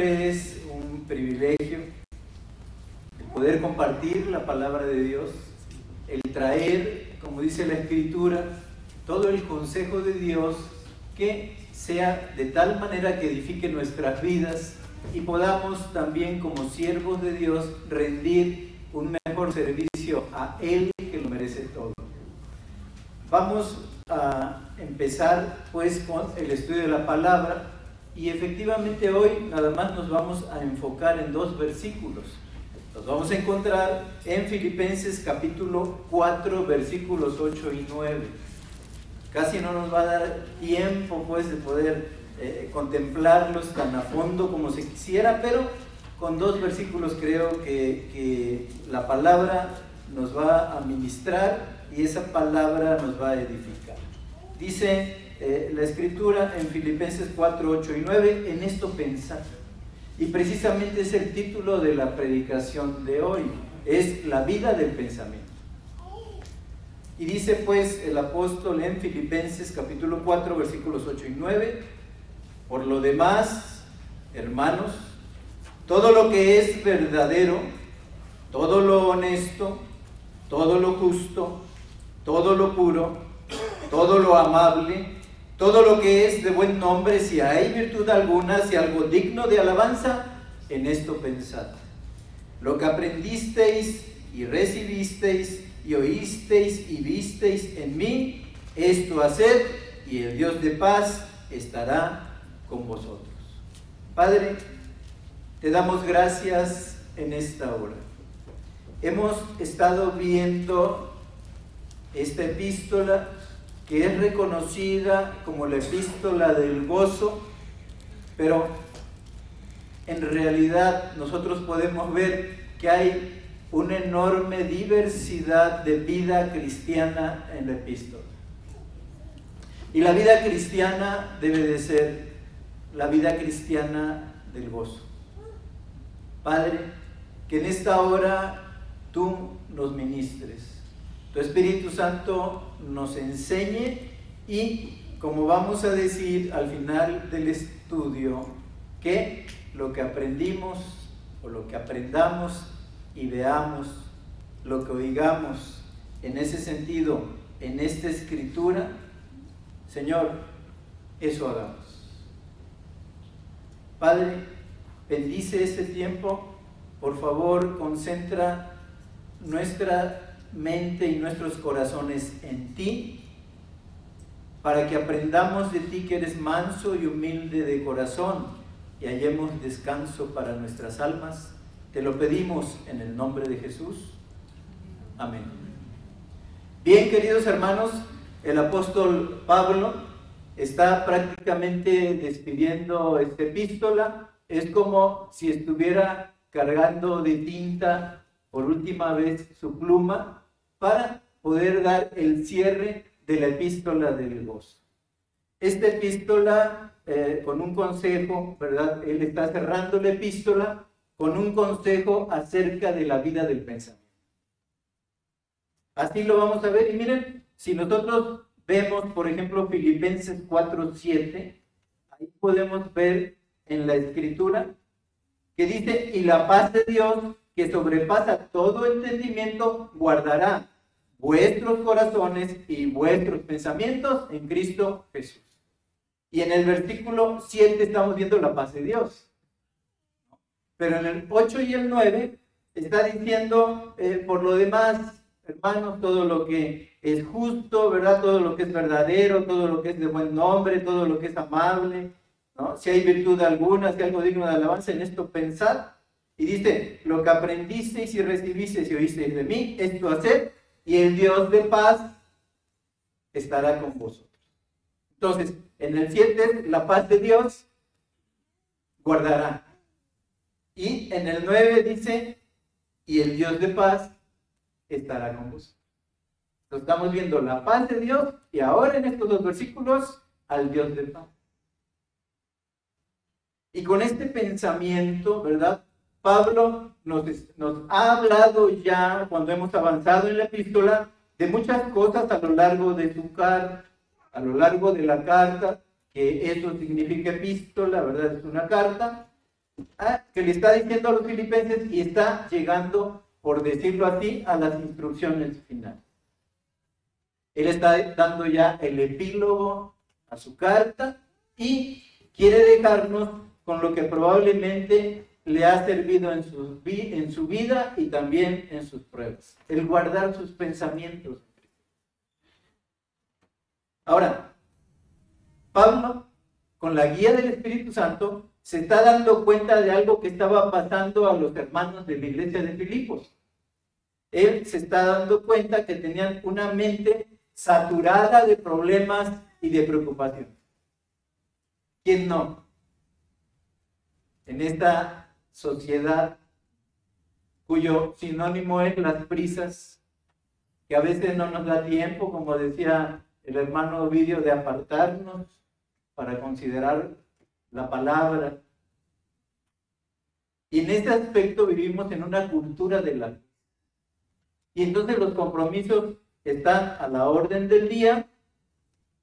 es un privilegio el poder compartir la palabra de Dios, el traer, como dice la Escritura, todo el consejo de Dios que sea de tal manera que edifique nuestras vidas y podamos también como siervos de Dios rendir un mejor servicio a Él que lo merece todo. Vamos a empezar pues con el estudio de la palabra y efectivamente hoy nada más nos vamos a enfocar en dos versículos. Los vamos a encontrar en Filipenses capítulo 4 versículos 8 y 9. Casi no nos va a dar tiempo pues de poder eh, contemplarlos tan a fondo como se quisiera, pero con dos versículos creo que, que la palabra nos va a ministrar y esa palabra nos va a edificar. Dice eh, la escritura en Filipenses 4, 8 y 9, en esto pensar. Y precisamente es el título de la predicación de hoy, es la vida del pensamiento. Y dice pues el apóstol en Filipenses capítulo 4 versículos 8 y 9, por lo demás, hermanos, todo lo que es verdadero, todo lo honesto, todo lo justo, todo lo puro, todo lo amable, todo lo que es de buen nombre, si hay virtud alguna, si algo digno de alabanza, en esto pensad. Lo que aprendisteis y recibisteis y oísteis y visteis en mí, esto haced y el Dios de paz estará con vosotros. Padre, te damos gracias en esta hora. Hemos estado viendo esta epístola que es reconocida como la epístola del gozo, pero en realidad nosotros podemos ver que hay una enorme diversidad de vida cristiana en la epístola. Y la vida cristiana debe de ser la vida cristiana del gozo. Padre, que en esta hora tú nos ministres tu Espíritu Santo nos enseñe y, como vamos a decir al final del estudio, que lo que aprendimos o lo que aprendamos y veamos, lo que oigamos en ese sentido, en esta escritura, Señor, eso hagamos. Padre, bendice este tiempo, por favor, concentra nuestra mente y nuestros corazones en ti, para que aprendamos de ti que eres manso y humilde de corazón y hallemos descanso para nuestras almas. Te lo pedimos en el nombre de Jesús. Amén. Bien, queridos hermanos, el apóstol Pablo está prácticamente despidiendo esta epístola. Es como si estuviera cargando de tinta por última vez su pluma para poder dar el cierre de la epístola del gozo. Esta epístola, eh, con un consejo, ¿verdad? Él está cerrando la epístola con un consejo acerca de la vida del pensamiento. Así lo vamos a ver. Y miren, si nosotros vemos, por ejemplo, Filipenses 4.7, ahí podemos ver en la escritura que dice, y la paz de Dios, que sobrepasa todo entendimiento, guardará vuestros corazones y vuestros pensamientos en Cristo Jesús. Y en el versículo 7 estamos viendo la paz de Dios. Pero en el 8 y el 9 está diciendo, eh, por lo demás, hermanos, todo lo que es justo, ¿verdad? Todo lo que es verdadero, todo lo que es de buen nombre, todo lo que es amable, ¿no? Si hay virtud alguna, si hay algo digno de alabanza, en esto pensad. Y dice, lo que aprendisteis y recibisteis y oísteis de mí, esto hacer y el Dios de paz estará con vosotros. Entonces, en el 7, la paz de Dios guardará. Y en el 9 dice, y el Dios de paz estará con vosotros. Entonces, estamos viendo la paz de Dios y ahora en estos dos versículos al Dios de paz. Y con este pensamiento, ¿verdad? Pablo nos, ha hablado ya, cuando hemos avanzado en la epístola, de muchas cosas a lo largo de su carta, a lo largo de la carta, que eso significa epístola, ¿verdad? Es una carta. ah, que le está diciendo a los filipenses y está llegando, por decirlo así, a las instrucciones finales. Él está dando ya el epílogo a su carta y quiere dejarnos con lo que probablemente le ha servido en su, en su vida y también en sus pruebas. El guardar sus pensamientos. Ahora, Pablo, con la guía del Espíritu Santo, se está dando cuenta de algo que estaba pasando a los hermanos de la iglesia de Filipos. Él se está dando cuenta que tenían una mente saturada de problemas y de preocupación. ¿Quién no? En esta sociedad cuyo sinónimo es las prisas, que a veces no nos da tiempo, como decía el hermano Ovidio, de apartarnos para considerar la palabra. Y en este aspecto vivimos en una cultura de la... Y entonces los compromisos están a la orden del día.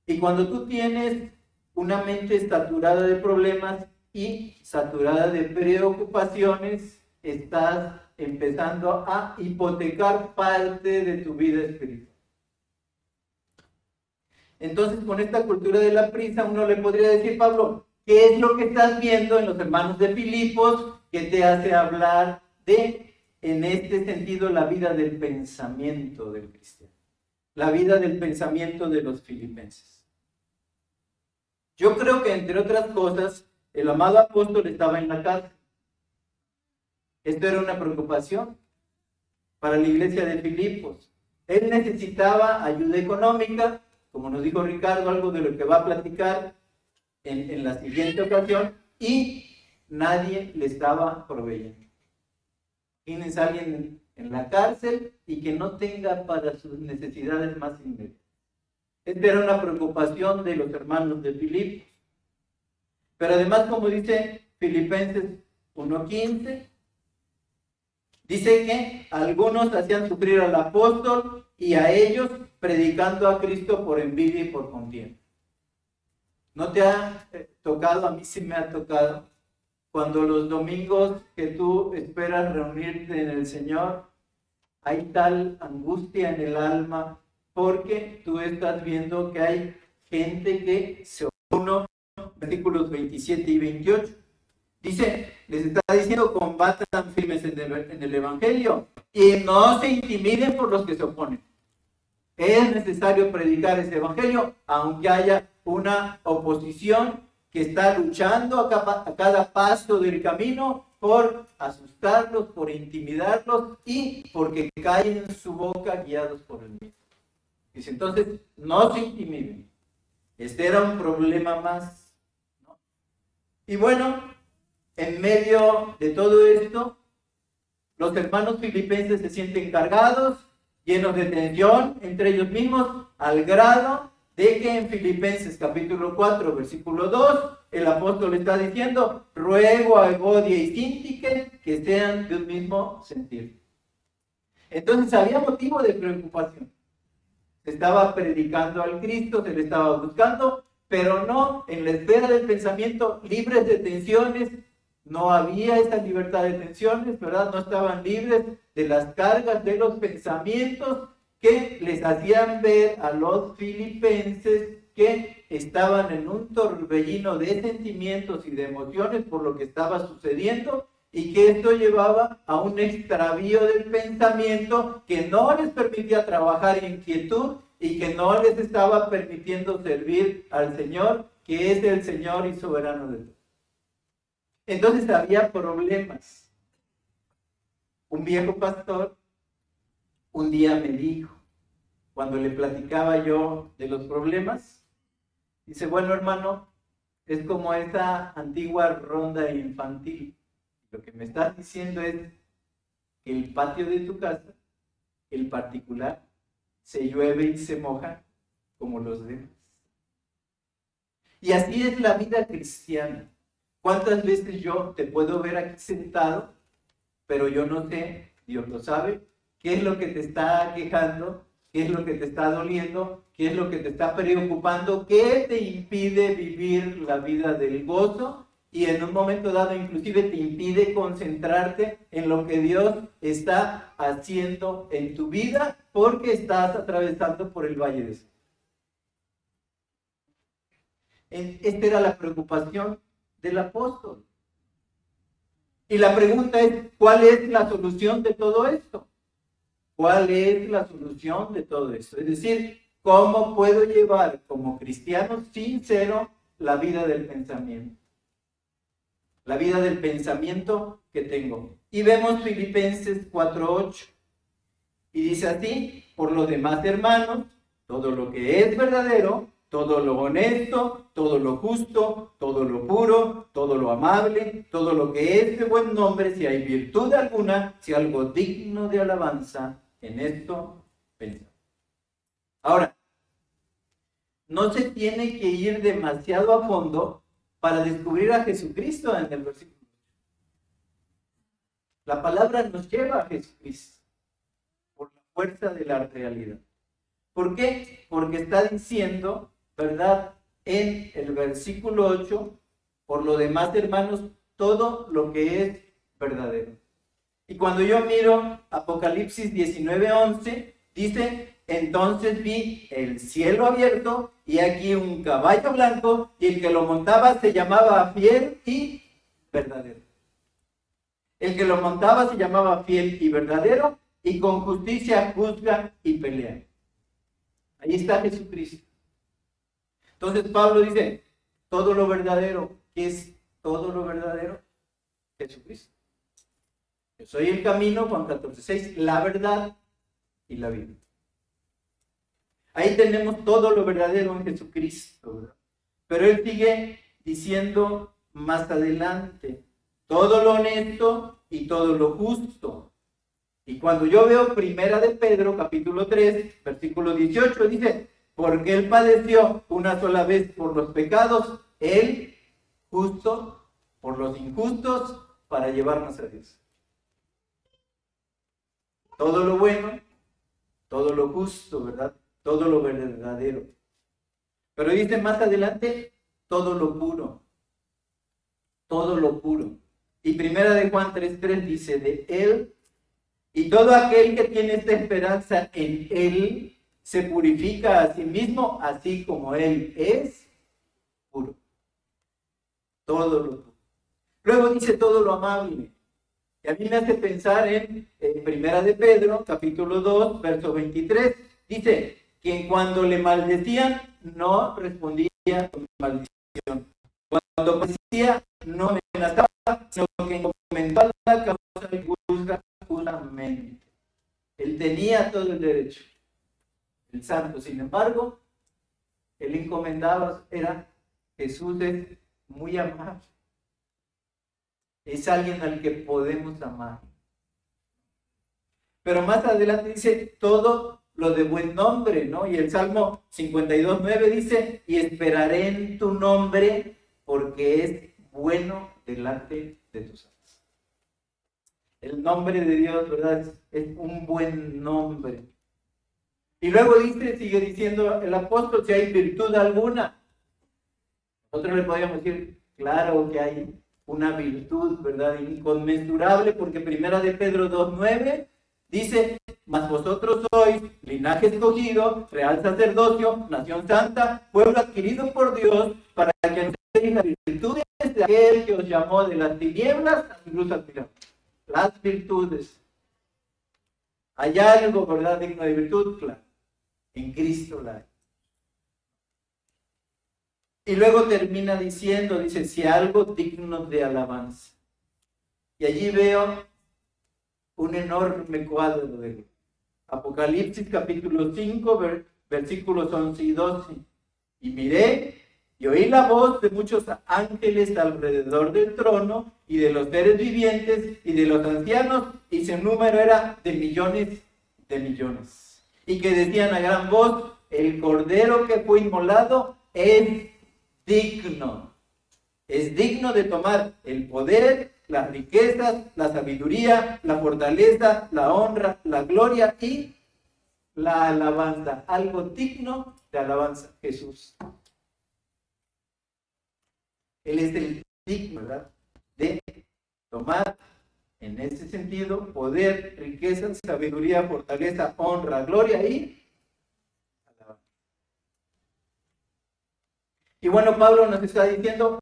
Y cuando tú tienes una mente saturada de problemas y saturada de preocupaciones, estás empezando a hipotecar parte de tu vida espiritual. Entonces, con esta cultura de la prisa, uno le podría decir, Pablo, ¿qué es lo que estás viendo en los hermanos de Filipos que te hace hablar de, en este sentido, la vida del pensamiento del cristiano? La vida del pensamiento de los filipenses. Yo creo que, entre otras cosas, el amado apóstol estaba en la cárcel. Esto era una preocupación para la iglesia de Filipos. Él necesitaba ayuda económica como nos dijo Ricardo, algo de lo que va a platicar en, la siguiente ocasión, y nadie le estaba proveyendo. Tienes a alguien en la cárcel y que no tenga para sus necesidades más inmediatas. Esta era una preocupación de los hermanos de Filipos. Pero además, como dice Filipenses 1.15, dice que algunos hacían sufrir al apóstol y a ellos predicando a Cristo por envidia y por contienda. ¿No te ha eh, tocado? A mí sí me ha tocado. Cuando los domingos que tú esperas reunirte en el Señor, hay tal angustia en el alma porque tú estás viendo que hay gente que se versículos 27 y 28. Dice, les está diciendo, combatan firmes en el, Evangelio y no se intimiden por los que se oponen. Es necesario predicar ese evangelio, aunque haya una oposición que está luchando a cada, paso del camino por asustarlos, por intimidarlos y porque caen en su boca guiados por el mismo. Dice entonces, no se intimiden. Este era un problema más. Y bueno, en medio de todo esto, los hermanos filipenses se sienten cargados llenos de tensión entre ellos mismos, al grado de que en Filipenses capítulo 4, versículo 2, el apóstol está diciendo, ruego a Evodia y Sintique que sean de un mismo sentir. Entonces había motivo de preocupación. Se estaba predicando al Cristo, se le estaba buscando, pero no en la esfera del pensamiento libres de tensiones, no había esa libertad de tensiones, ¿verdad? No estaban libres de las cargas de los pensamientos que les hacían ver a los filipenses que estaban en un torbellino de sentimientos y de emociones por lo que estaba sucediendo y que esto llevaba a un extravío del pensamiento que no les permitía trabajar en quietud y que no les estaba permitiendo servir al Señor, que es el Señor y soberano de todos. Entonces había problemas. Un viejo pastor un día me dijo, cuando le platicaba yo de los problemas, dice, bueno hermano, es como esa antigua ronda infantil. Lo que me estás diciendo es que el patio de tu casa, el particular, se llueve y se moja como los demás. Y así es la vida cristiana. ¿Cuántas veces yo te puedo ver aquí sentado, pero yo no sé, Dios lo sabe, qué es lo que te está quejando, qué es lo que te está doliendo, qué es lo que te está preocupando, qué te impide vivir la vida del gozo y en un momento dado inclusive te impide concentrarte en lo que Dios está haciendo en tu vida porque estás atravesando por el valle de Esta era la preocupación del apóstol. Y la pregunta es, ¿cuál es la solución de todo esto? ¿Cuál es la solución de todo esto? Es decir, ¿cómo puedo llevar como cristiano sincero la vida del pensamiento? La vida del pensamiento que tengo. Y vemos Filipenses 4.8. Y dice así, por los demás hermanos, todo lo que es verdadero, todo lo honesto, todo lo justo, todo lo puro, todo lo amable, todo lo que es de buen nombre, si hay virtud alguna, si algo digno de alabanza, en esto pensamos. Ahora, no se tiene que ir demasiado a fondo para descubrir a Jesucristo en el versículo. La palabra nos lleva a Jesucristo por la fuerza de la realidad. ¿Por qué? Porque está diciendo ¿verdad? En el versículo 8, por lo demás, hermanos, todo lo que es verdadero. Y cuando yo miro Apocalipsis 19:11, dice, entonces vi el cielo abierto y aquí un caballo blanco y el que lo montaba se llamaba fiel y verdadero. El que lo montaba se llamaba fiel y verdadero y con justicia juzga y pelea. Ahí está Jesucristo. Entonces Pablo dice, todo lo verdadero, ¿qué es todo lo verdadero? Jesucristo. Yo soy el camino, Juan 14, 6, la verdad y la vida. Ahí tenemos todo lo verdadero en Jesucristo. Pero él sigue diciendo más adelante, todo lo honesto y todo lo justo. Y cuando yo veo Primera de Pedro, capítulo 3, versículo 18, dice, porque Él padeció una sola vez por los pecados, Él justo por los injustos, para llevarnos a Dios. Todo lo bueno, todo lo justo, ¿verdad? Todo lo verdadero. Pero dice más adelante, todo lo puro. Todo lo puro. Y primera de Juan 3.3 dice, de Él, y todo aquel que tiene esta esperanza en Él, se purifica a sí mismo, así como Él es puro. Todo lo Luego dice todo lo amable. Y a mí me hace pensar en, Primera de Pedro, capítulo 2, verso 23. Dice que cuando le maldecían, no respondía con maldición. Cuando decía, no amenazaba, sino que comentaba la causa de juzga justamente. Él tenía todo el derecho el santo. Sin embargo, el encomendado era Jesús es muy amable. Es alguien al que podemos amar. Pero más adelante dice todo lo de buen nombre, ¿no? Y el Salmo 52.9 dice, y esperaré en tu nombre porque es bueno delante de tus ojos. El nombre de Dios, ¿verdad? es un buen nombre. Y luego dice, sigue diciendo el apóstol, si hay virtud alguna. Nosotros le podríamos decir, claro que hay una virtud, ¿verdad? Inconmensurable, porque primera de Pedro 2.9 dice, mas vosotros sois linaje escogido, real sacerdocio, nación santa, pueblo adquirido por Dios, para que enseñéis las virtudes de aquel que os llamó de las tinieblas a su luz admirable. Las virtudes. ¿Hay algo, verdad, digno de virtud? Claro. En Cristo la Y luego termina diciendo, dice, si algo digno de alabanza. Y allí veo un enorme cuadro de Apocalipsis capítulo 5, versículos 11 y 12. Y miré y oí la voz de muchos ángeles alrededor del trono y de los seres vivientes y de los ancianos, y su número era de millones de millones y que decían a gran voz, el cordero que fue inmolado es digno. Es digno de tomar el poder, las riquezas, la sabiduría, la fortaleza, la honra, la gloria y la alabanza. Algo digno de alabanza. Jesús. Él es el digno, ¿verdad? De tomar en ese sentido poder, riqueza, sabiduría, fortaleza, honra, gloria y Y bueno, Pablo nos está diciendo,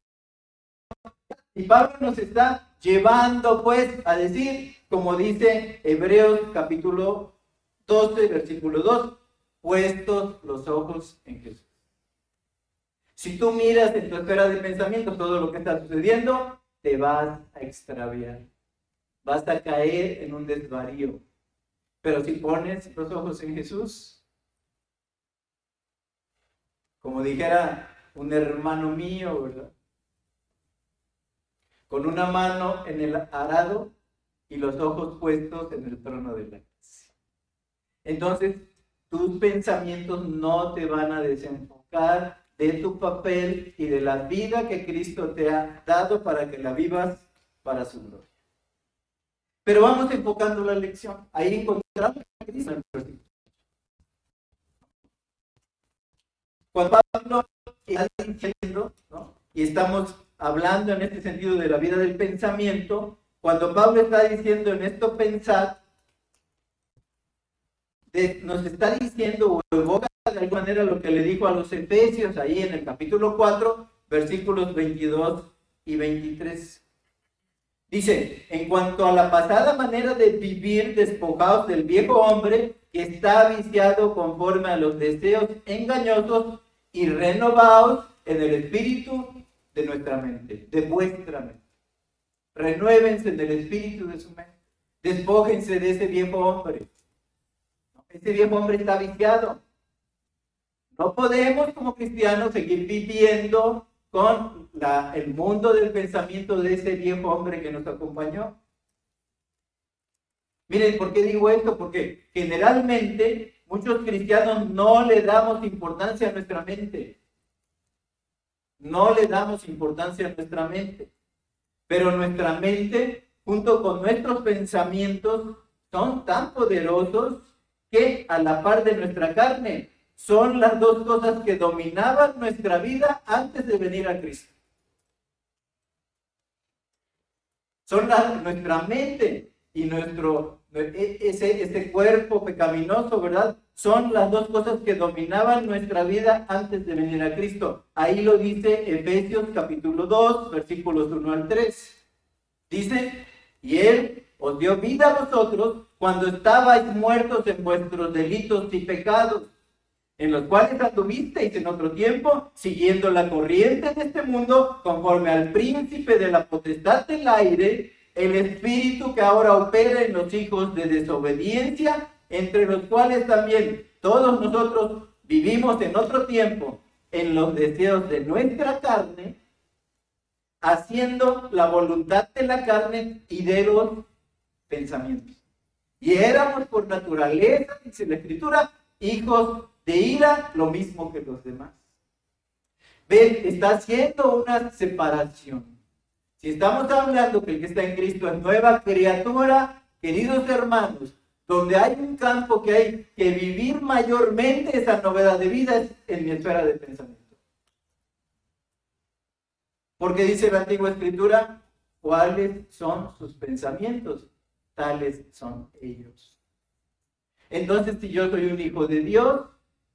y Pablo nos está llevando pues a decir, como dice Hebreos capítulo 12, versículo 2, puestos los ojos en Jesús. Si tú miras en tu esfera de pensamiento todo lo que está sucediendo, te vas a extraviar. Vas a caer en un desvarío. Pero si pones los ojos en Jesús, como dijera un hermano mío, ¿verdad? Con una mano en el arado y los ojos puestos en el trono de la gracia. Entonces, tus pensamientos no te van a desenfocar de tu papel y de la vida que Cristo te ha dado para que la vivas para su gloria. Pero vamos enfocando la lección. Ahí encontramos a Cristo en el Cuando Pablo y estamos hablando en este sentido de la vida del pensamiento, cuando Pablo está diciendo en esto pensar, nos está diciendo o evoca de alguna manera lo que le dijo a los Efesios ahí en el capítulo 4, versículos 22 y 23. Dice, en cuanto a la pasada manera de vivir despojados del viejo hombre que está viciado conforme a los deseos engañosos y renovados en el espíritu de nuestra mente, de vuestra mente. Renuévense en el espíritu de su mente. Despójense de ese viejo hombre. Ese viejo hombre está viciado. No podemos como cristianos seguir viviendo con la, el mundo del pensamiento de ese viejo hombre que nos acompañó. Miren, ¿por qué digo esto? Porque generalmente Muchos cristianos no le damos importancia a nuestra mente. No le damos importancia a nuestra mente. Pero nuestra mente, junto con nuestros pensamientos, son tan poderosos que a la par de nuestra carne, son las dos cosas que dominaban nuestra vida antes de venir a Cristo. Son nuestra mente y nuestro ese, ese cuerpo pecaminoso, ¿verdad? Son las dos cosas que dominaban nuestra vida antes de venir a Cristo. Ahí lo dice Efesios capítulo 2, versículos 1 al 3. Dice, y Él os dio vida a vosotros cuando estabais muertos en vuestros delitos y pecados, en los cuales anduvisteis en otro tiempo, siguiendo la corriente de este mundo, conforme al príncipe de la potestad del aire, el espíritu que ahora opera en los hijos de desobediencia, entre los cuales también todos nosotros vivimos en otro tiempo en los deseos de nuestra carne, haciendo la voluntad de la carne y de los pensamientos. Y éramos por naturaleza, dice la escritura, hijos de ira, lo mismo que los demás. Ven, está haciendo una separación estamos hablando que el que está en Cristo es nueva criatura, queridos hermanos, donde hay un campo que hay que vivir mayormente esa novedad de vida es en mi esfera de pensamiento. Porque dice la antigua escritura, ¿cuáles son sus pensamientos? Tales son ellos. Entonces, si yo soy un hijo de Dios,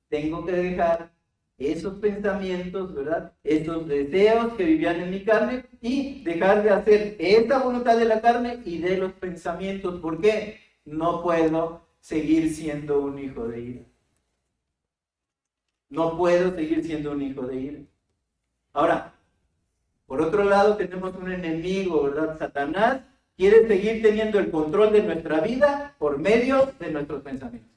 tengo que dejar esos pensamientos, ¿verdad? Esos deseos que vivían en mi carne y dejar de hacer esta voluntad de la carne y de los pensamientos. ¿Por qué? No puedo seguir siendo un hijo de ira. No puedo seguir siendo un hijo de ira. Ahora, por otro lado tenemos un enemigo, ¿verdad? Satanás quiere seguir teniendo el control de nuestra vida por medio de nuestros pensamientos.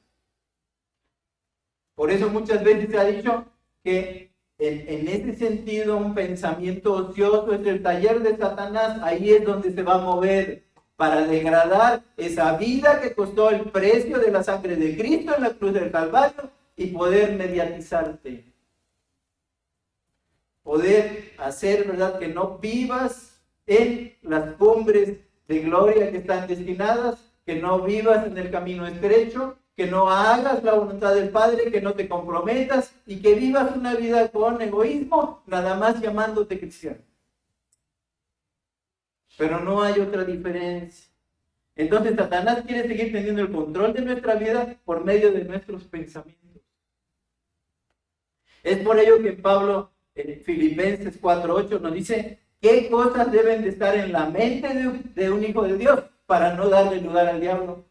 Por eso muchas veces se ha dicho, que en, ese sentido un pensamiento ocioso es el taller de Satanás, ahí es donde se va a mover para degradar esa vida que costó el precio de la sangre de Cristo en la cruz del Calvario y poder mediatizarte. Poder hacer, ¿verdad? Que no vivas en las cumbres de gloria que están destinadas, que no vivas en el camino estrecho, que no hagas la voluntad del Padre, que no te comprometas y que vivas una vida con egoísmo, nada más llamándote cristiano. pero no hay otra diferencia. Entonces Satanás quiere seguir teniendo el control de nuestra vida por medio de nuestros pensamientos. Es por ello que Pablo en Filipenses 4.8 nos dice qué cosas deben de estar en la mente de, un hijo de Dios para no darle lugar al diablo.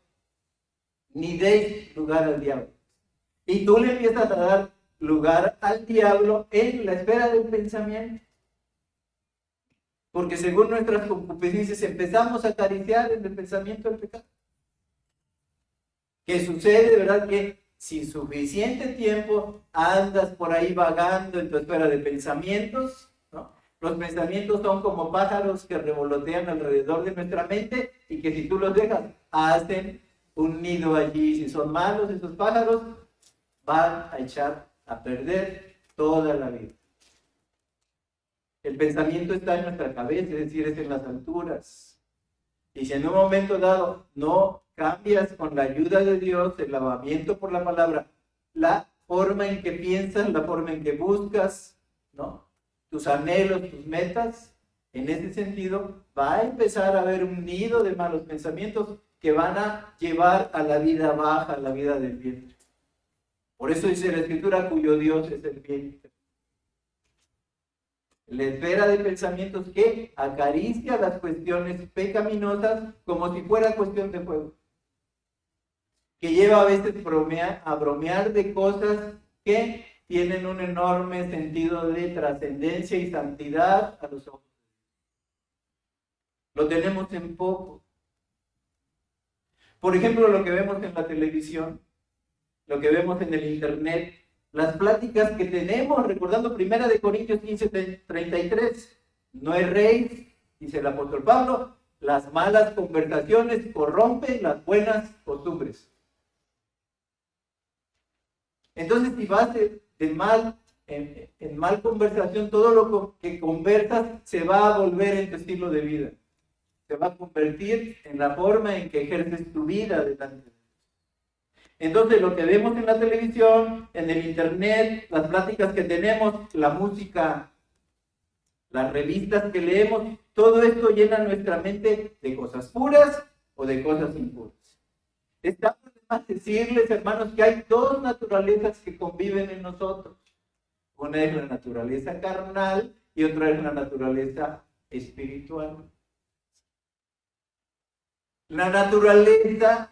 Ni deis lugar al diablo. Y tú le empiezas a dar lugar al diablo en la esfera del pensamiento. Porque según nuestras concupiscencias empezamos a acariciar en el pensamiento del pecado. ¿Qué sucede, verdad? Que sin suficiente tiempo andas por ahí vagando en tu esfera de pensamientos. Los pensamientos son como pájaros que revolotean alrededor de nuestra mente y que si tú los dejas, hacen un nido allí. Si son malos esos pájaros, van a echar a perder toda la vida. El pensamiento está en nuestra cabeza, es decir, es en las alturas. Y si en un momento dado no cambias con la ayuda de Dios, el lavamiento por la palabra, la forma en que piensas, la forma en que buscas, ¿no? Tus anhelos, tus metas, en ese sentido va a empezar a haber un nido de malos pensamientos que van a llevar a la vida baja, a la vida del vientre. Por eso dice la escritura cuyo Dios es el vientre. La esfera de pensamientos que acaricia las cuestiones pecaminosas como si fuera cuestión de fuego. Que lleva a veces a bromear de cosas que tienen un enorme sentido de trascendencia y santidad a los ojos. Lo tenemos en poco. Por ejemplo, lo que vemos en la televisión lo que vemos en el internet, las pláticas que tenemos, recordando Primera de Corintios 15, 33, no es rey, dice el apóstol Pablo, las malas conversaciones corrompen las buenas costumbres. Entonces, si vas de, mal, en, en, mal conversación, todo lo que conversas se va a volver en tu estilo de vida. Se va a convertir en la forma en que ejerces tu vida delante de entonces, lo que vemos en la televisión, en el internet, las pláticas que tenemos, la música, las revistas que leemos, todo esto llena nuestra mente de cosas puras o de cosas impuras. Estamos a decirles, hermanos, que hay dos naturalezas que conviven en nosotros. Una es la naturaleza carnal y otra es la naturaleza espiritual. La naturaleza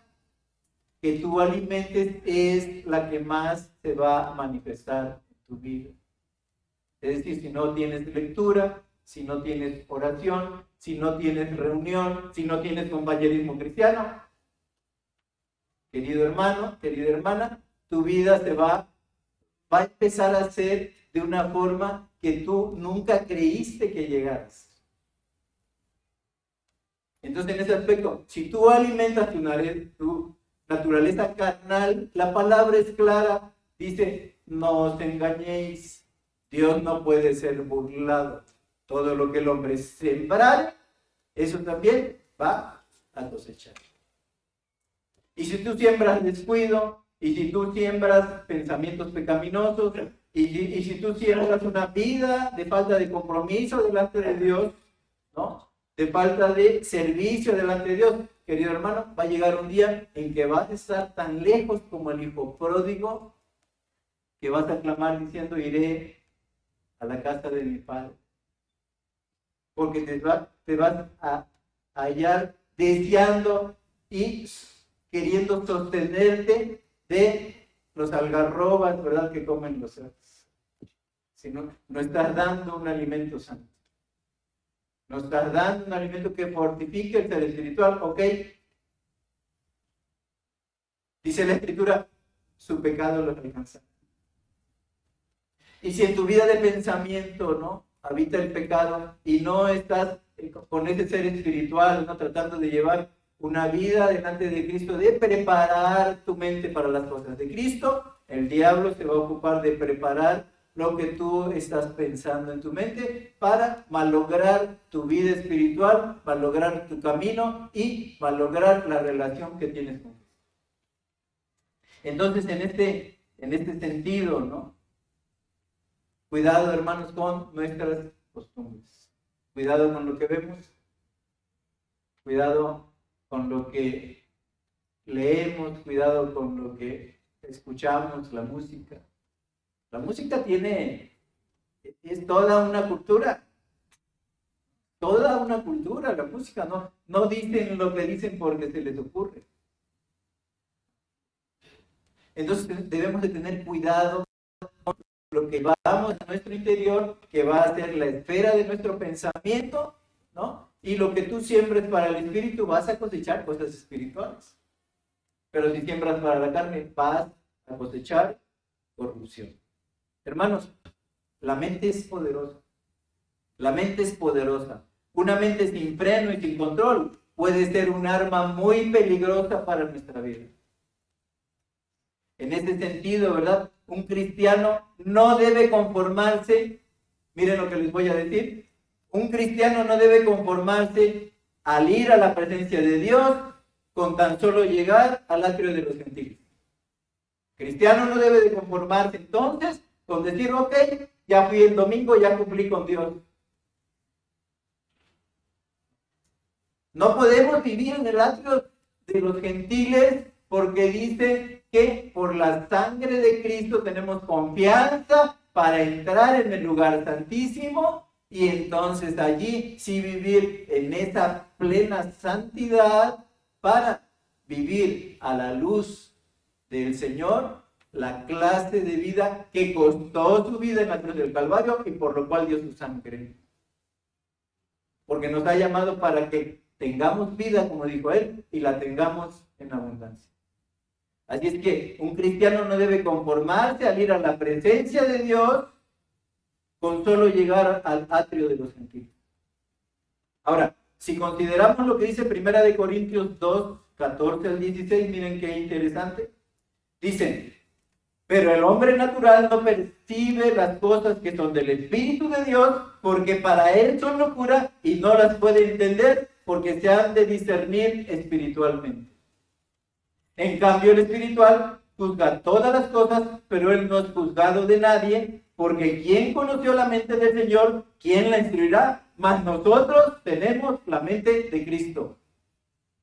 que tú alimentes es la que más se va a manifestar en tu vida. Es decir, si no tienes lectura, si no tienes oración, si no tienes reunión, si no tienes compañerismo cristiano, querido hermano, querida hermana, tu vida se va, va a empezar a ser de una forma que tú nunca creíste que llegaras. Entonces, en ese aspecto, si tú alimentas tu, tu naturaleza carnal, la palabra es clara, dice, no os engañéis, Dios no puede ser burlado. Todo lo que el hombre sembrar, eso también va a cosechar. Y si tú siembras descuido, y si tú siembras pensamientos pecaminosos, y si tú siembras una vida de falta de compromiso delante de Dios, ¿no? De falta de servicio delante de Dios, querido hermano, va a llegar un día en que vas a estar tan lejos como el hijo pródigo que vas a clamar diciendo, iré a la casa de mi padre. Porque te, vas a, hallar deseando y queriendo sostenerte de los algarrobas, ¿verdad?, que comen los cerdos. Si no, no estás dando un alimento santo. Nos está dando un alimento que fortifique el ser espiritual, ¿ok? Dice la escritura, su pecado lo alcanza. Y si en tu vida de pensamiento, ¿no? Habita el pecado y no estás con ese ser espiritual, ¿no? Tratando de llevar una vida delante de Cristo, de preparar tu mente para las cosas de Cristo, el diablo se va a ocupar de preparar lo que tú estás pensando en tu mente para malograr tu vida espiritual, malograr tu camino y malograr la relación que tienes con Dios. Entonces, en este, en este sentido, ¿no? Cuidado, hermanos, con nuestras costumbres. Cuidado con lo que vemos. cuidado con lo que leemos, cuidado con lo que escuchamos, la música. La música tiene, es toda una cultura, toda una cultura, la música, no, no dicen lo que dicen porque se les ocurre. Entonces debemos de tener cuidado con lo que vamos a nuestro interior, que va a ser la esfera de nuestro pensamiento, ¿no? Y lo que tú siembres para el espíritu, vas a cosechar cosas espirituales. Pero si siembras para la carne, vas a cosechar corrupción. Hermanos, la mente es poderosa. La mente es poderosa. Una mente sin freno y sin control puede ser un arma muy peligrosa para nuestra vida. En este sentido, ¿verdad? Un cristiano no debe conformarse, miren lo que les voy a decir, un cristiano no debe conformarse al ir a la presencia de Dios con tan solo llegar al atrio de los gentiles. Cristiano no debe de conformarse entonces con decir, ok, ya fui el domingo, ya cumplí con Dios. No podemos vivir en el atrio de los gentiles porque dice que por la sangre de Cristo tenemos confianza para entrar en el lugar santísimo y entonces allí sí vivir en esa plena santidad para vivir a la luz del Señor la clase de vida que costó su vida en la cruz del Calvario y por lo cual dio su sangre. Porque nos ha llamado para que tengamos vida, como dijo él, y la tengamos en abundancia. Así es que un cristiano no debe conformarse al ir a la presencia de Dios con solo llegar al atrio de los gentiles. Ahora, si consideramos lo que dice Primera de Corintios 2, 14 al 16, miren qué interesante. Dicen, pero el hombre natural no percibe las cosas que son del Espíritu de Dios porque para él son locura y no las puede entender porque se han de discernir espiritualmente. En cambio, el espiritual juzga todas las cosas, pero él no es juzgado de nadie, porque ¿quién conoció la mente del Señor? ¿Quién la instruirá? Mas nosotros tenemos la mente de Cristo.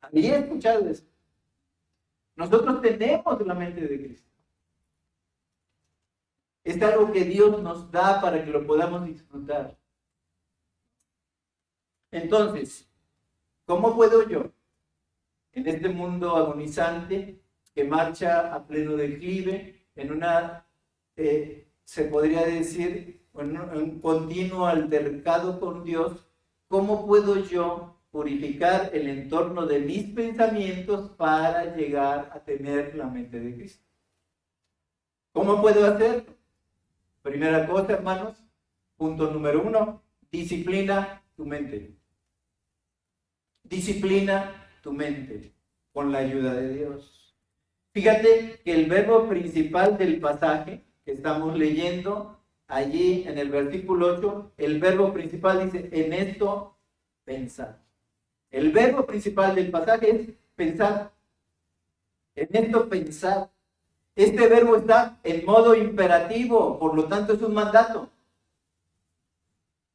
¿Había escuchado eso? Nosotros tenemos la mente de Cristo. Es algo que Dios nos da para que lo podamos disfrutar. Entonces, ¿cómo puedo yo en este mundo agonizante que marcha a pleno declive, en una, eh, se podría decir, en un continuo altercado con Dios, ¿cómo puedo yo purificar el entorno de mis pensamientos para llegar a tener la mente de Cristo? ¿Cómo puedo hacerlo? Primera cosa, hermanos, punto número uno, disciplina tu mente. Disciplina tu mente con la ayuda de Dios. Fíjate que el verbo principal del pasaje que estamos leyendo allí en el versículo 8, el verbo principal dice, en esto pensar. El verbo principal del pasaje es pensar. En esto pensar. Este verbo está en modo imperativo, por lo tanto es un mandato.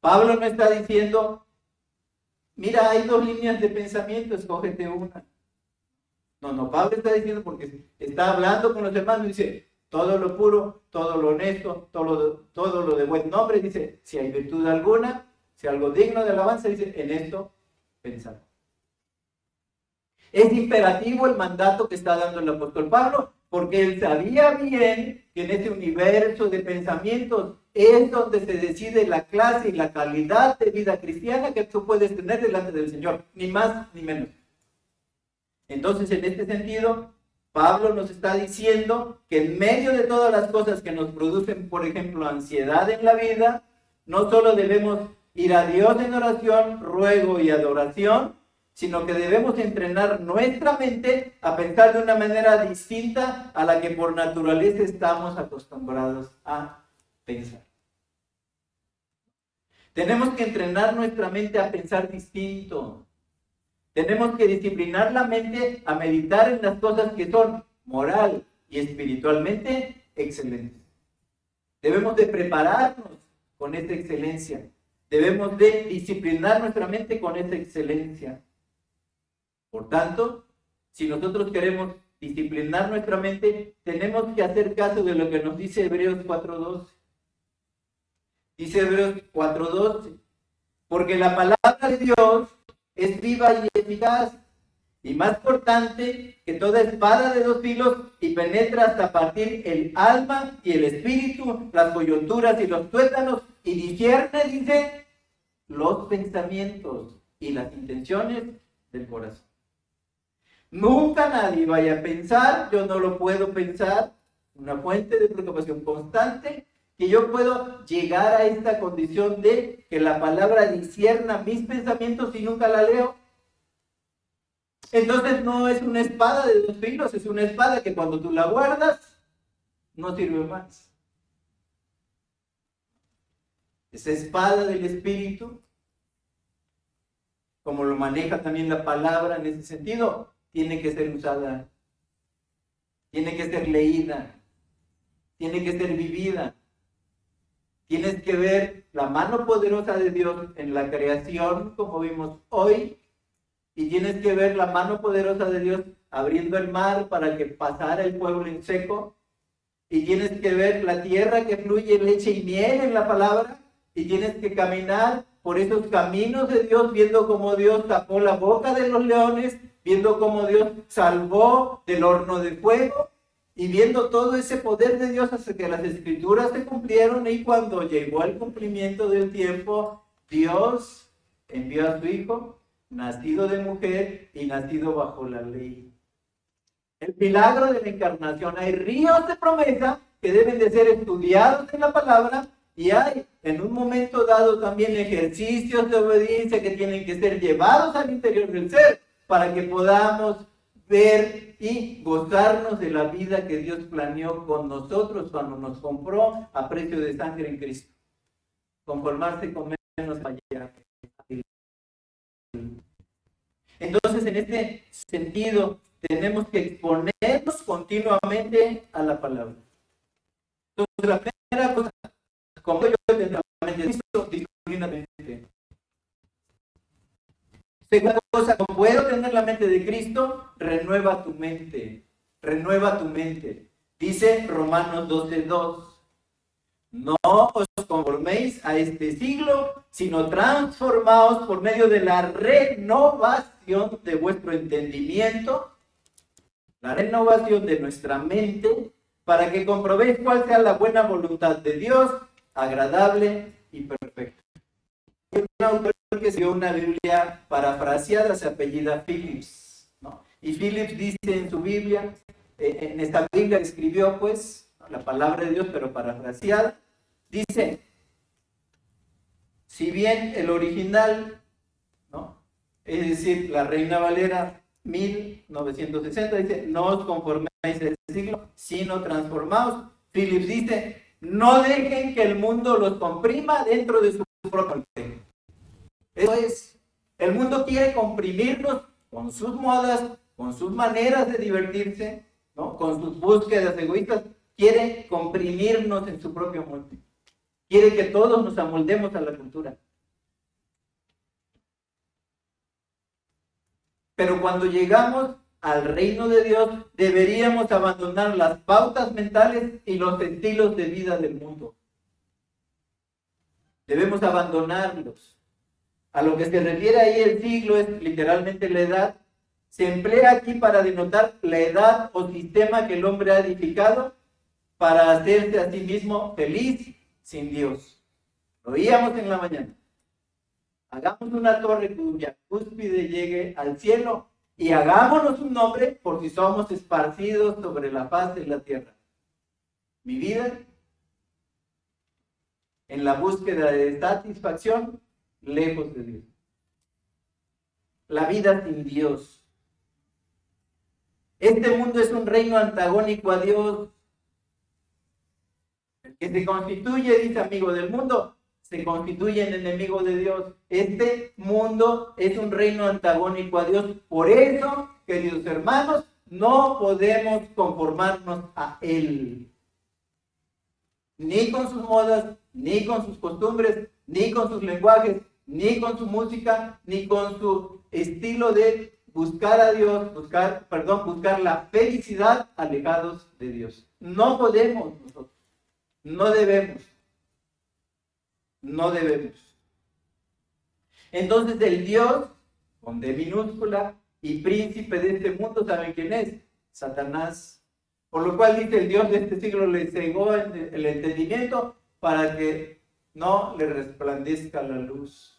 Pablo no está diciendo, Mira, hay dos líneas de pensamiento, escógete una. No, no, Pablo está diciendo porque está hablando con los hermanos, dice, todo lo puro, todo lo honesto, todo lo, todo lo de buen nombre, dice, si hay virtud alguna, si algo digno de alabanza, dice, en esto pensar. Es imperativo el mandato que está dando el apóstol Pablo, porque él sabía bien que en ese universo de pensamientos es donde se decide la clase y la calidad de vida cristiana que tú puedes tener delante del Señor, ni más ni menos. Entonces, en este sentido, Pablo nos está diciendo que en medio de todas las cosas que nos producen, por ejemplo, ansiedad en la vida, no solo debemos ir a Dios en oración, ruego y adoración, sino que debemos entrenar nuestra mente a pensar de una manera distinta a la que por naturaleza estamos acostumbrados a pensar. Tenemos que entrenar nuestra mente a pensar distinto. Tenemos que disciplinar la mente a meditar en las cosas que son moral y espiritualmente excelentes. Debemos de prepararnos con esta excelencia. Debemos de disciplinar nuestra mente con esta excelencia. Por tanto, si nosotros queremos disciplinar nuestra mente, tenemos que hacer caso de lo que nos dice Hebreos 4.12. Dice Hebreos 4.12, porque la palabra de Dios es viva y eficaz y más cortante que toda espada de dos filos y penetra hasta partir el alma y el espíritu, las coyunturas y los tuétanos y discierne, dice, los pensamientos y las intenciones del corazón. Nunca nadie vaya a pensar, yo no lo puedo pensar, una fuente de preocupación constante, que yo puedo llegar a esta condición de que la palabra discierna mis pensamientos y nunca la leo. Entonces no es una espada de dos filos, es una espada que cuando tú la guardas, no sirve más. Esa espada del Espíritu, como lo maneja también la palabra en ese sentido, tiene que ser usada, tiene que ser leída, tiene que ser vivida. Tienes que ver la mano poderosa de Dios en la creación, como vimos hoy, y tienes que ver la mano poderosa de Dios abriendo el mar para que pasara el pueblo en seco, y tienes que ver la tierra que fluye leche y miel en la palabra, y tienes que caminar por esos caminos de Dios, viendo cómo Dios tapó la boca de los leones viendo cómo Dios salvó del horno de fuego y viendo todo ese poder de Dios hasta que las escrituras se cumplieron y cuando llegó el cumplimiento del tiempo, Dios envió a su Hijo, nacido de mujer y nacido bajo la ley. El milagro de la encarnación, hay ríos de promesa que deben de ser estudiados en la palabra y hay en un momento dado también ejercicios de obediencia que tienen que ser llevados al interior del ser para que podamos ver y gozarnos de la vida que Dios planeó con nosotros cuando nos compró a precio de sangre en Cristo. Conformarse con menos allá. Entonces, en este sentido, tenemos que exponernos continuamente a la palabra. Entonces, la primera cosa, como yo tengo la. Segunda cosa, como puedo tener la mente de Cristo, renueva tu mente. Renueva tu mente. Dice Romanos 12:2. No os conforméis a este siglo, sino transformaos por medio de la renovación de vuestro entendimiento, la renovación de nuestra mente, para que comprobéis cuál sea la buena voluntad de Dios, agradable y perfecta que escribió una Biblia parafraseada, se apellida Phillips. Y Phillips dice en su Biblia, eh, en esta Biblia escribió, pues, la palabra de Dios, pero parafraseada, dice, si bien el original, ¿no? es decir, la Reina Valera 1960, dice, no os conforméis a este siglo, sino transformaos. Phillips dice, no dejen que el mundo los comprima dentro de su propio eso es, el mundo quiere comprimirnos con sus modas, con sus maneras de divertirse, ¿no? con sus búsquedas egoístas, quiere comprimirnos en su propio mundo. Quiere que todos nos amoldemos a la cultura. Pero cuando llegamos al reino de Dios, deberíamos abandonar las pautas mentales y los estilos de vida del mundo. Debemos abandonarlos. A lo que se refiere ahí el siglo es literalmente la edad. Se emplea aquí para denotar la edad o sistema que el hombre ha edificado para hacerse a sí mismo feliz sin Dios. Lo oíamos en la mañana. Hagamos una torre cuya cúspide llegue al cielo y hagámonos un nombre por si somos esparcidos sobre la faz de la tierra. Mi vida en la búsqueda de satisfacción lejos de Dios. La vida sin Dios. Este mundo es un reino antagónico a Dios. El que se constituye, dice amigo del mundo, se constituye en enemigo de Dios. Este mundo es un reino antagónico a Dios. Por eso, queridos hermanos, no podemos conformarnos a Él. Ni con sus modas, ni con sus costumbres, ni con sus lenguajes, ni con su música, ni con su estilo de buscar a Dios, buscar, perdón, buscar la felicidad alejados de Dios. No podemos nosotros, no debemos, no debemos. Entonces el Dios, con D minúscula, y príncipe de este mundo, ¿saben quién es? Satanás. Por lo cual dice el Dios de este siglo le cegó el entendimiento para que no le resplandezca la luz.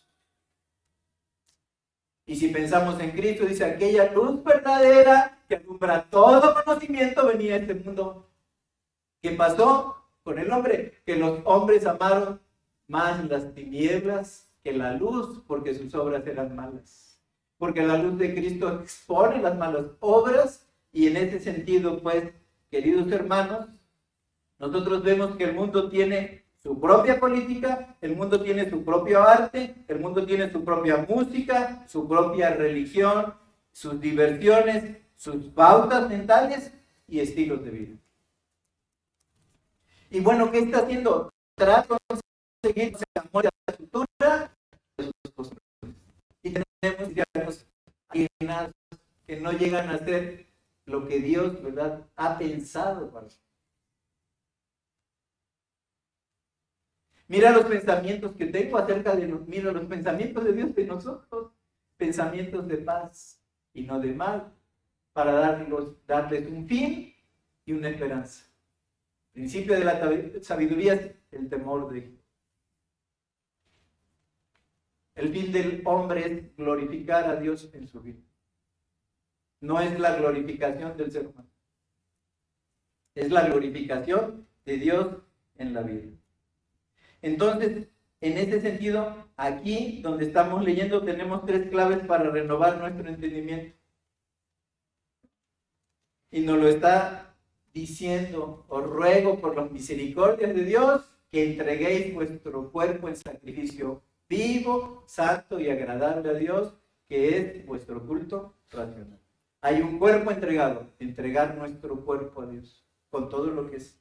Y si pensamos en Cristo, dice aquella luz verdadera que alumbra todo conocimiento venía a este mundo. ¿Qué pasó con el hombre? Que los hombres amaron más las tinieblas que la luz porque sus obras eran malas. Porque la luz de Cristo expone las malas obras y en ese sentido, pues, queridos hermanos, nosotros vemos que el mundo tiene su propia política, el mundo tiene su propio arte, el mundo tiene su propia música, su propia religión, sus diversiones, sus pautas mentales y estilos de vida. Y bueno, ¿qué está haciendo? Trata de conseguir el amor de la cultura de sus costumbres. Y tenemos que no llegan a ser lo que Dios, ¿verdad?, ha pensado para Mira los pensamientos que tengo acerca de nosotros. Mira los pensamientos de Dios de nosotros. Pensamientos de paz y no de mal. Para darles un fin y una esperanza. El principio de la sabiduría es el temor de. El fin del hombre es glorificar a Dios en su vida. No es la glorificación del ser humano. Es la glorificación de Dios en la vida. Entonces, en este sentido, aquí donde estamos leyendo tenemos tres claves para renovar nuestro entendimiento. Y nos lo está diciendo, os ruego por las misericordias de Dios que entreguéis vuestro cuerpo en sacrificio vivo, santo y agradable a Dios, que es vuestro culto racional. Hay un cuerpo entregado, entregar nuestro cuerpo a Dios, con todo lo que es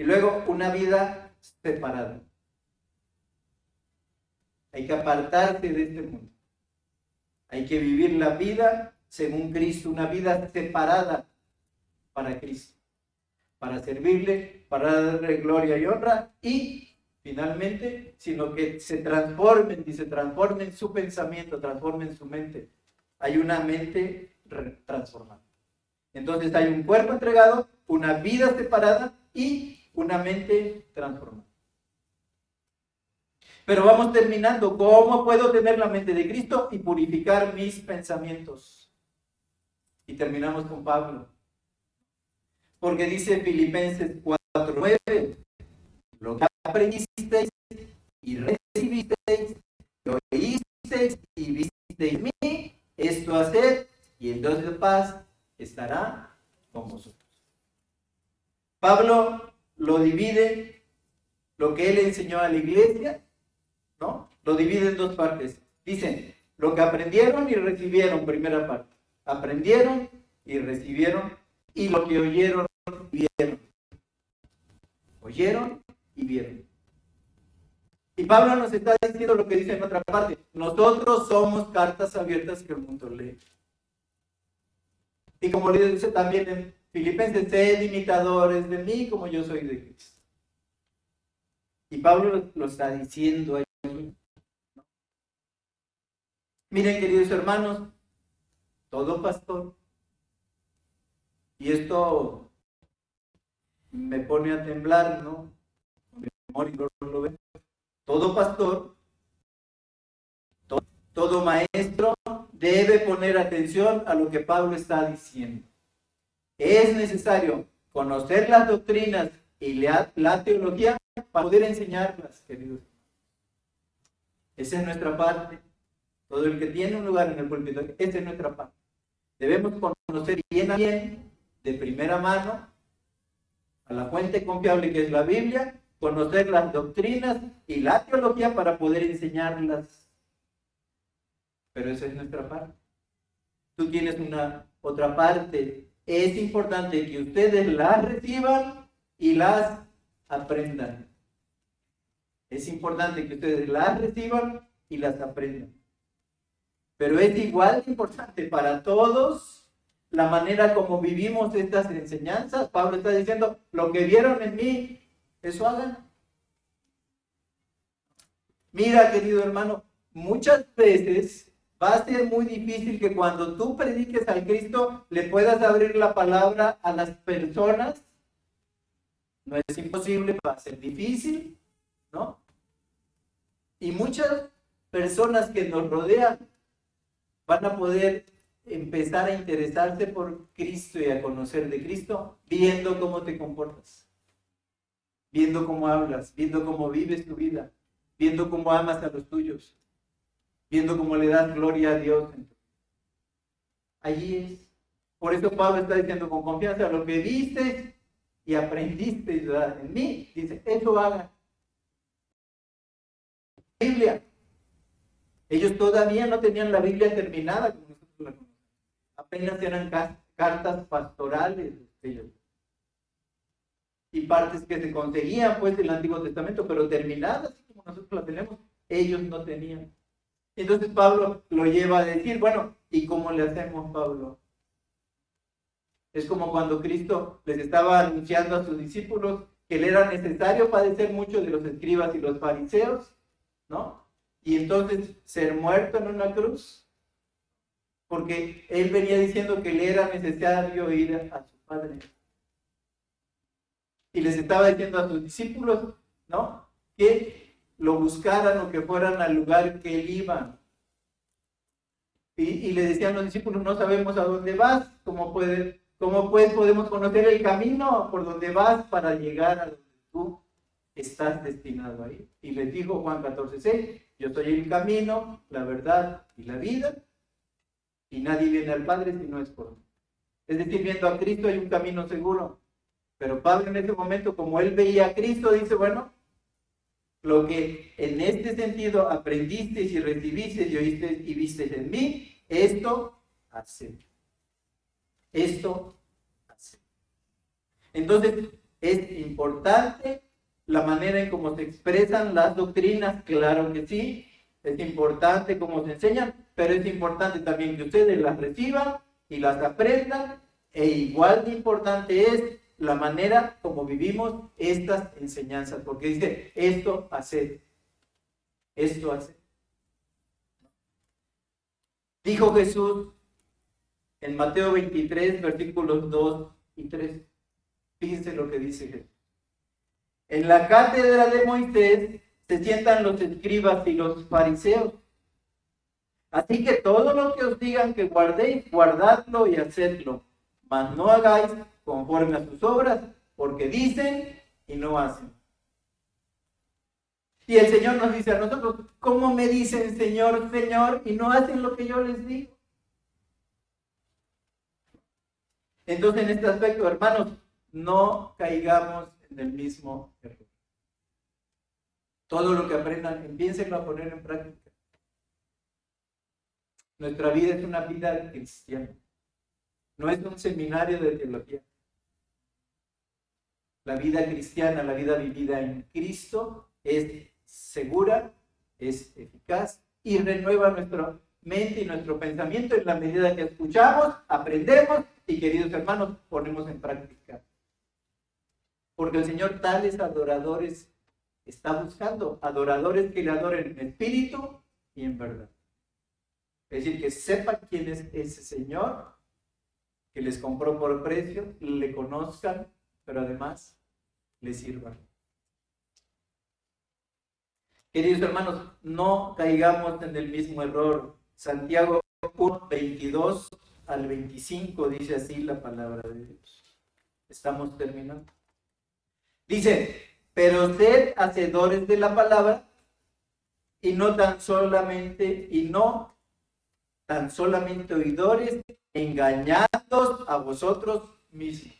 y luego una vida separada. Hay que apartarse de este mundo. Hay que vivir la vida según Cristo, una vida separada para Cristo, para servirle, para darle gloria y honra y finalmente, sino que se transformen y se transformen su pensamiento, transformen su mente. Hay una mente transformada. Entonces hay un cuerpo entregado, una vida separada y una mente transformada. Pero vamos terminando. ¿Cómo puedo tener la mente de Cristo y purificar mis pensamientos? Y terminamos con Pablo. Porque dice Filipenses 4:9, lo que aprendisteis y recibisteis, y oísteis y visteis mí, esto hacer, y de paz estará con vosotros. Pablo lo divide, lo que él enseñó a la iglesia, ¿no? Lo divide en dos partes. Dicen, lo que aprendieron y recibieron, primera parte. Aprendieron y recibieron, y lo que oyeron vieron. Oyeron y vieron. Y Pablo nos está diciendo lo que dice en otra parte. Nosotros somos cartas abiertas que el mundo lee. Y como le dice también en Filipenses, sed imitadores de mí como yo soy de Cristo. Y Pablo lo, está diciendo ahí. Miren, queridos hermanos, todo pastor, y esto me pone a temblar, ¿no? Todo pastor, todo, todo maestro debe poner atención a lo que Pablo está diciendo. Es necesario conocer las doctrinas y la, teología para poder enseñarlas, queridos. Esa es nuestra parte. Todo el que tiene un lugar en el púlpito, esa es nuestra parte. Debemos conocer bien a bien, de primera mano, a la fuente confiable que es la Biblia, conocer las doctrinas y la teología para poder enseñarlas. Pero esa es nuestra parte. Tú tienes una otra parte es importante que ustedes las reciban y las aprendan. Es importante que ustedes las reciban y las aprendan. Pero es igual importante para todos la manera como vivimos estas enseñanzas. Pablo está diciendo, lo que vieron en mí, eso hagan. Mira, querido hermano, muchas veces va a ser muy difícil que cuando tú prediques al Cristo le puedas abrir la palabra a las personas. No es imposible, va a ser difícil, ¿no? Y muchas personas que nos rodean van a poder empezar a interesarse por Cristo y a conocer de Cristo viendo cómo te comportas, viendo cómo hablas, viendo cómo vives tu vida viendo cómo amas a los tuyos, viendo cómo le das gloria a Dios. Allí es. Por eso Pablo está diciendo con confianza, lo que viste y aprendiste en mí, dice, eso haga. Biblia. Ellos todavía no tenían la Biblia terminada, como nosotros la conocemos. Apenas eran cartas pastorales ellos y partes que se conseguían pues en el Antiguo Testamento, pero terminadas como nosotros las tenemos, ellos no tenían. Entonces Pablo lo lleva a decir, bueno, ¿y cómo le hacemos, Pablo? Es como cuando Cristo les estaba anunciando a sus discípulos que le era necesario padecer mucho de los escribas y los fariseos, ¿no? Y entonces ser muerto en una cruz, porque él venía diciendo que le era necesario ir a su Padre y les estaba diciendo a sus discípulos, ¿no? Que lo buscaran o que fueran al lugar que él iba. Y, y le decían los discípulos, no sabemos a dónde vas, ¿cómo, puede, ¿cómo pues podemos conocer el camino por donde vas para llegar a donde tú estás destinado ahí? Y les dijo Juan 14, 6, yo soy el camino, la verdad y la vida, y nadie viene al Padre si no es por mí. Es decir, viendo a Cristo hay un camino seguro. Pero Pablo en ese momento, como él veía a Cristo, dice, bueno, lo que en este sentido aprendiste y recibiste y oíste y viste en mí, esto hace. Esto hace. Entonces, es importante la manera en cómo se expresan las doctrinas, claro que sí, es importante cómo se enseñan, pero es importante también que ustedes las reciban y las aprendan, e igual de importante es la manera como vivimos estas enseñanzas, porque dice, esto hace, esto hace. Dijo Jesús en Mateo 23, versículos 2 y 3. Fíjense lo que dice Jesús. En la cátedra de Moisés se sientan los escribas y los fariseos. Así que todo lo que os digan que guardéis, guardadlo y hacedlo, mas no hagáis conforme a sus obras, porque dicen y no hacen. Y el Señor nos dice a nosotros, ¿cómo me dicen Señor, Señor y no hacen lo que yo les digo? Entonces, en este aspecto, hermanos, no caigamos en el mismo error. Todo lo que aprendan, empiecen a poner en práctica. Nuestra vida es una vida cristiana. No es un seminario de teología. La vida cristiana, la vida vivida en Cristo es segura, es eficaz y renueva nuestra mente y nuestro pensamiento en la medida que escuchamos, aprendemos y queridos hermanos, ponemos en práctica. Porque el Señor tales adoradores está buscando, adoradores que le adoren en espíritu y en verdad. Es decir, que sepan quién es ese Señor que les compró por precio, le conozcan pero además le sirvan. Queridos hermanos, no caigamos en el mismo error. Santiago 1, 22 al 25 dice así la palabra de Dios. Estamos terminando. Dice, pero sed hacedores de la palabra y no tan solamente, y no tan solamente oidores, engañados a vosotros mismos.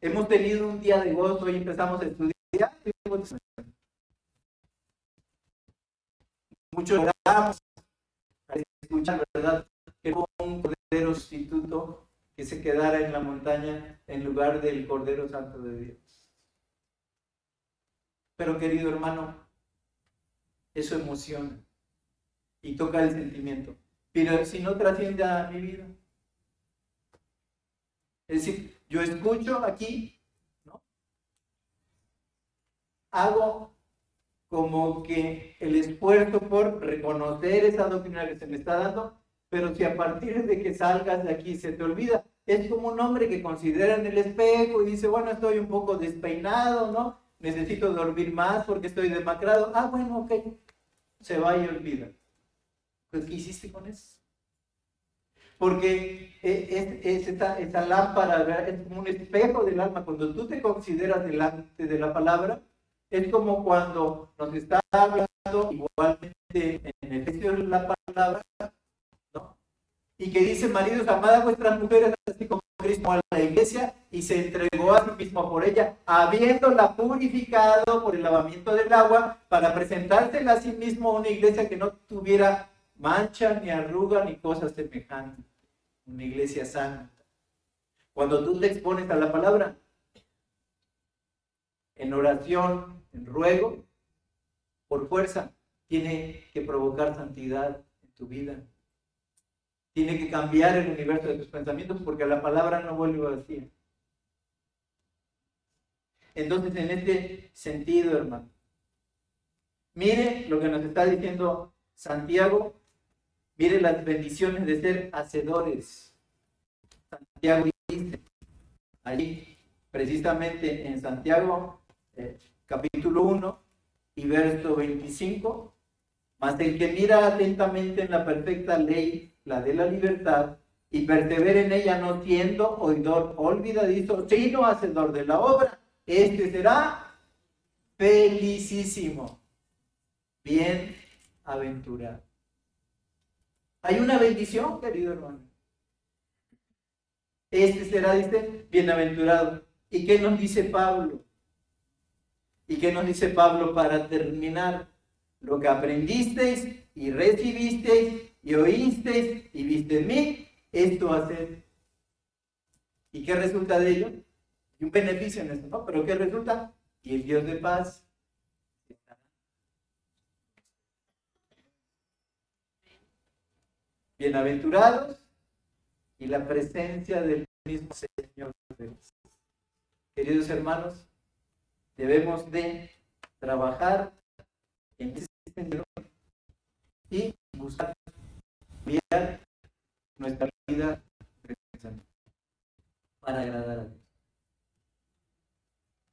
Hemos tenido un día de gozo y empezamos a estudiar. Muchos oramos a escuchar, ¿verdad? Que un cordero sustituto que se quedara en la montaña en lugar del cordero santo de Dios. Pero querido hermano, eso emociona y toca el sentimiento. Pero si no trasciende a mi vida. Es decir, yo escucho aquí, ¿no? Hago como que el esfuerzo por reconocer esa doctrina que se me está dando, pero si a partir de que salgas de aquí se te olvida, es como un hombre que considera en el espejo y dice, bueno, estoy un poco despeinado, ¿no? Necesito dormir más porque estoy demacrado. Ah, bueno, ok. Se va y olvida. Pues, ¿qué hiciste con eso? Porque es, es esta, lámpara es como un espejo del alma. Cuando tú te consideras delante de la palabra, es como cuando nos está hablando igualmente en Efesios la palabra, ¿no? Y que dice, maridos, amad a vuestras mujeres así como Cristo a la iglesia y se entregó a sí mismo por ella, habiéndola purificado por el lavamiento del agua para presentársela a sí mismo a una iglesia que no tuviera mancha, ni arruga, ni cosas semejantes. Una iglesia santa. Cuando tú te expones a la palabra, en oración, en ruego, por fuerza, tiene que provocar santidad en tu vida. Tiene que cambiar el universo de tus pensamientos porque la palabra no vuelve a decir. Entonces, en este sentido, hermano, mire lo que nos está diciendo Santiago Mire las bendiciones de ser hacedores. Santiago dice, allí, precisamente en Santiago, eh, capítulo 1 y verso 25, mas el que mira atentamente en la perfecta ley, la de la libertad, y persevera en ella no siendo oidor olvidadizo, sino hacedor de la obra, este será felicísimo, bien aventurado. Hay una bendición, querido hermano. Este será, dice, bienaventurado. ¿Y qué nos dice Pablo? ¿Y qué nos dice Pablo para terminar? Lo que aprendisteis y recibisteis y oísteis y viste en mí, esto hacer. ¿Y qué resulta de ello? Y un beneficio en esto, ¿no? Pero ¿qué resulta? Y el Dios de paz bienaventurados y la presencia del mismo Señor. Queridos hermanos, debemos de trabajar en ese sentido y buscar cambiar nuestra vida para agradar a Dios.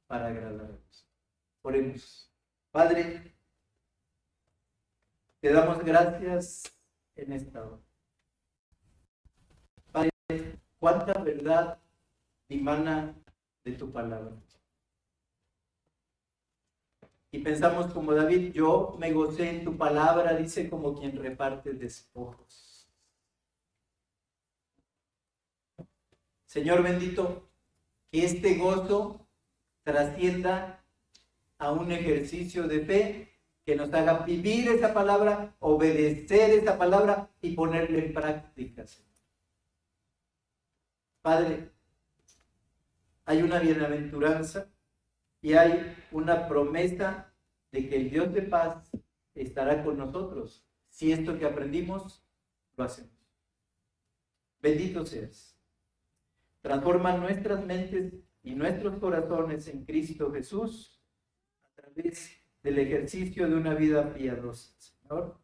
Para agradar a Dios. Oremos. Padre, te damos gracias en esta hora cuánta verdad dimana de tu palabra. Y pensamos como David, yo me gocé en tu palabra, dice como quien reparte despojos. Señor bendito, que este gozo trascienda a un ejercicio de fe que nos haga vivir esa palabra, obedecer esa palabra y ponerla en práctica. Padre, hay una bienaventuranza y hay una promesa de que el Dios de paz estará con nosotros si esto que aprendimos lo hacemos. Bendito seas. Transforma nuestras mentes y nuestros corazones en Cristo Jesús a través del ejercicio de una vida piadosa, Señor,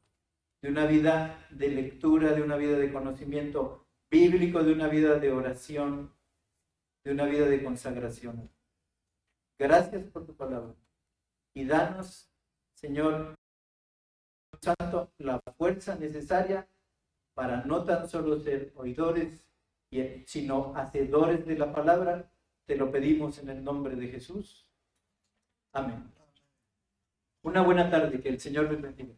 de una vida de lectura, de una vida de conocimiento bíblico de una vida de oración, de una vida de consagración. Gracias por tu palabra. Y danos, Señor Santo, la fuerza necesaria para no tan solo ser oidores, sino hacedores de la palabra. Te lo pedimos en el nombre de Jesús. Amén. Una buena tarde, que el Señor les bendiga.